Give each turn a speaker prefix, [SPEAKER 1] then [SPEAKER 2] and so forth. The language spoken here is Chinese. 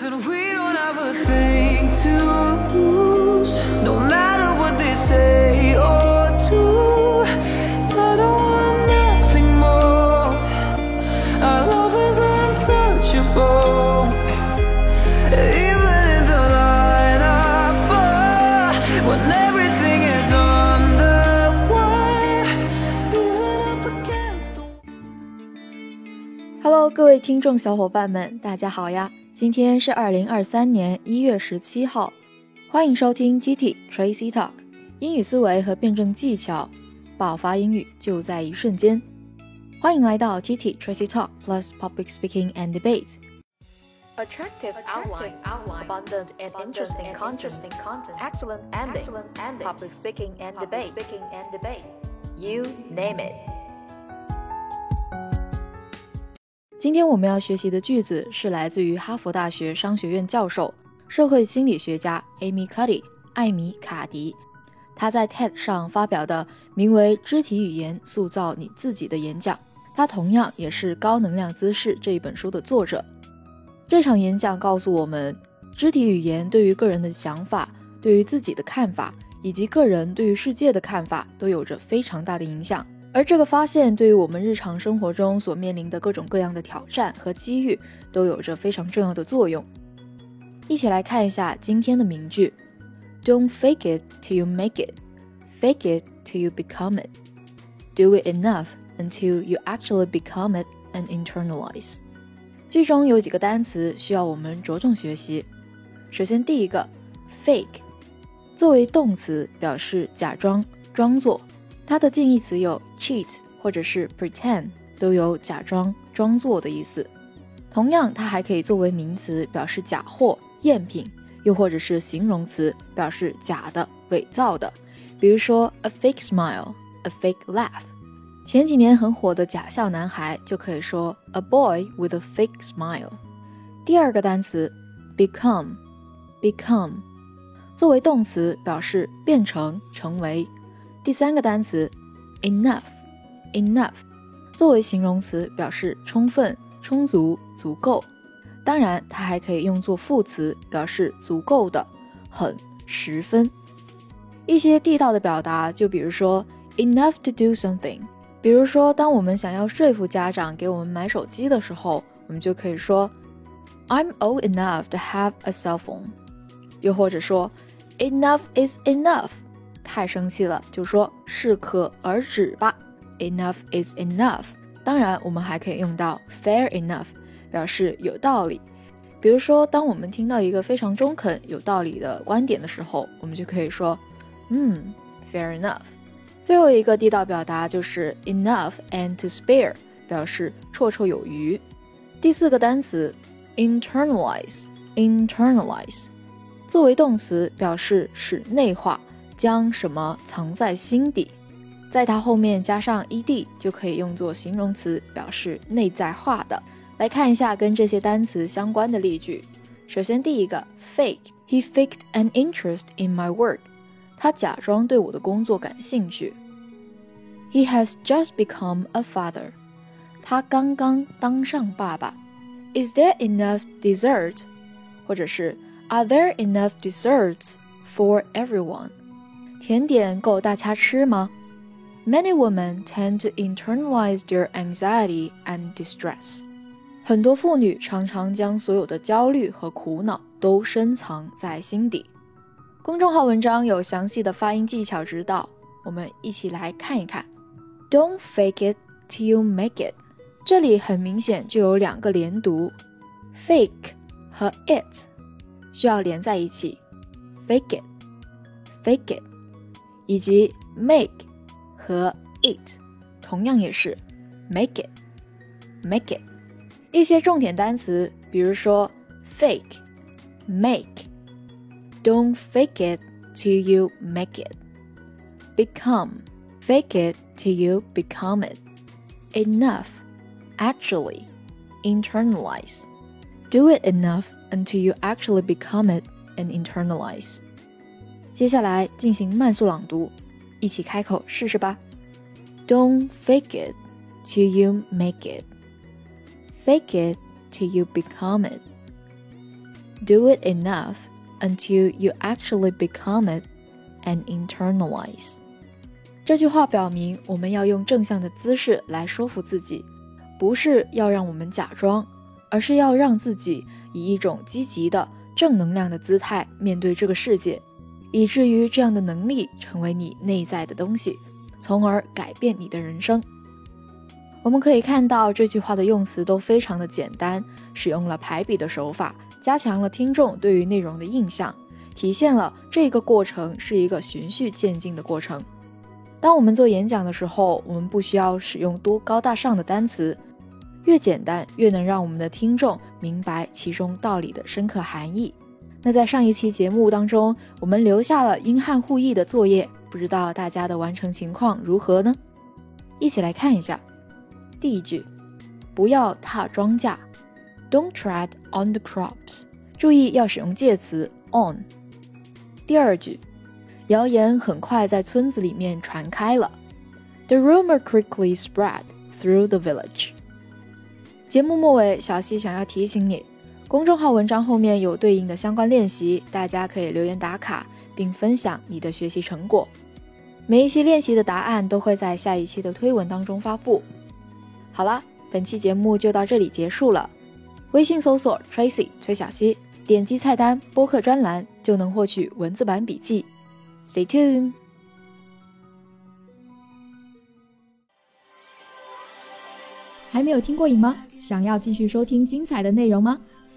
[SPEAKER 1] And we don't have a thing to lose, no matter what they say or do. I don't want nothing more. Our love is untouchable. Even in the line of fire, when everything is on the wire, even up against the
[SPEAKER 2] Hello，各位听众小伙伴们，大家好呀！ 今天是二零二三年一月十七号，欢迎收听 TT Tracy Talk，英语思维和辩证技巧，爆发英语就在一瞬间。欢迎来到 TT Tracy Talk Plus Public Speaking and Debate。Attractive outline, abundant and interesting content, excellent ending, public speaking and debate, you name it. 今天我们要学习的句子是来自于哈佛大学商学院教授、社会心理学家 Amy Cuddy 艾米卡迪，他在 TED 上发表的名为《肢体语言塑造你自己》的演讲。他同样也是《高能量姿势》这一本书的作者。这场演讲告诉我们，肢体语言对于个人的想法、对于自己的看法，以及个人对于世界的看法，都有着非常大的影响。而这个发现对于我们日常生活中所面临的各种各样的挑战和机遇，都有着非常重要的作用。一起来看一下今天的名句：Don't fake it till you make it, fake it till you become it. Do it enough until you actually become it and internalize. 句中有几个单词需要我们着重学习。首先，第一个，fake，作为动词表示假装、装作。它的近义词有 cheat 或者是 pretend，都有假装、装作的意思。同样，它还可以作为名词表示假货、赝品，又或者是形容词表示假的、伪造的。比如说 a fake smile, a fake laugh。前几年很火的假笑男孩就可以说 a boy with a fake smile。第二个单词 become，become，作为动词表示变成、成为。第三个单词 enough Enough，作为形容词表示充分、充足、足够。当然，它还可以用作副词，表示足够的、很、十分。一些地道的表达，就比如说 enough to do something。比如说，当我们想要说服家长给我们买手机的时候，我们就可以说 I'm old enough to have a cell phone。又或者说 enough is enough。太生气了，就说适可而止吧。Enough is enough。当然，我们还可以用到 fair enough，表示有道理。比如说，当我们听到一个非常中肯、有道理的观点的时候，我们就可以说，嗯，fair enough。最后一个地道表达就是 enough and to spare，表示绰绰有余。第四个单词 internalize，internalize，作为动词表示使内化。将什么藏在心底，在它后面加上 ed 就可以用作形容词，表示内在化的。来看一下跟这些单词相关的例句。首先，第一个 fake，he faked an interest in my work，他假装对我的工作感兴趣。He has just become a father，他刚刚当上爸爸。Is there enough dessert？或者是 Are there enough desserts for everyone？甜点够大家吃吗？Many women tend to internalize their anxiety and distress。很多妇女常常将所有的焦虑和苦恼都深藏在心底。公众号文章有详细的发音技巧指导，我们一起来看一看。Don't fake it till you make it。这里很明显就有两个连读，fake 和 it 需要连在一起，fake it，fake it。以及 make 和 it 同样也是 make it make it。一些重点单词，比如说 fake make don't fake it till you make it become fake it till you become it enough actually internalize do it enough until you actually become it and internalize 接下来进行慢速朗读， 一起开口试试吧。Don't fake it till you make it. Fake it till you become it. Do it enough until you actually become it and internalize。这句话表明，我们要用正向的姿势来说服自己，不是要让我们假装，而是要让自己以一种积极的、正能量的姿态面对这个世界，以至于这样的能力成为你内在的东西，从而改变你的人生。我们可以看到这句话的用词都非常的简单，使用了排比的手法，加强了听众对于内容的印象，体现了这个过程是一个循序渐进的过程。当我们做演讲的时候，我们不需要使用多高大上的单词，越简单越能让我们的听众明白其中道理的深刻含义。那在上一期节目当中，我们留下了英汉互译的作业，不知道大家的完成情况如何呢？一起来看一下。第一句，不要踏庄稼，Don't tread on the crops。注意要使用介词 on。第二句，谣言很快在村子里面传开了，The rumor quickly spread through the village。节目末尾，小溪想要提醒你，公众号文章后面有对应的相关练习，大家可以留言打卡，并分享你的学习成果。每一期练习的答案都会在下一期的推文当中发布。好了，本期节目就到这里结束了。微信搜索 Tracy 崔小溪，点击菜单播客专栏就能获取文字版笔记。Stay tuned。
[SPEAKER 3] 还没有听过瘾吗？想要继续收听精彩的内容吗？